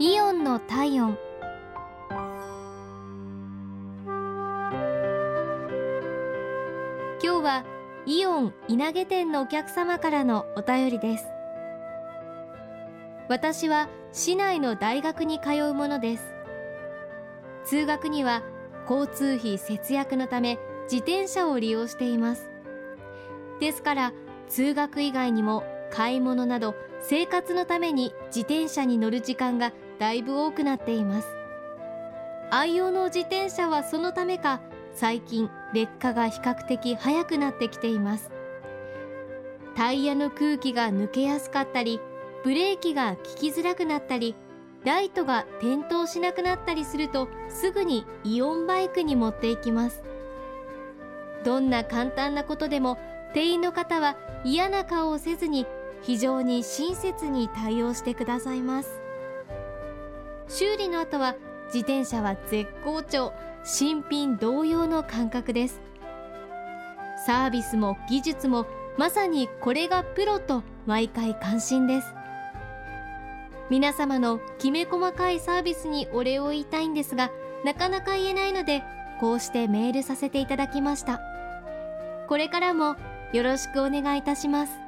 イオンの体温。今日はイオン稲毛店のお客様からのお便りです。私は市内の大学に通うものです。通学には交通費節約のため自転車を利用しています。ですから通学以外にも買い物など生活のために自転車に乗る時間がだいぶ多くなっています。愛用の自転車はそのためか最近劣化が比較的早くなってきています。タイヤの空気が抜けやすかったりブレーキが効きづらくなったりライトが点灯しなくなったりするとすぐにイオンバイクに持っていきます。どんな簡単なことでも店員の方は嫌な顔をせずに非常に親切に対応してくださいます。修理の後は自転車は絶好調。新品同様の感覚です。サービスも技術もまさにこれがプロと毎回感心です。皆様のきめ細かいサービスにお礼を言いたいんですがなかなか言えないのでこうしてメールさせていただきました。これからもよろしくお願いいたします。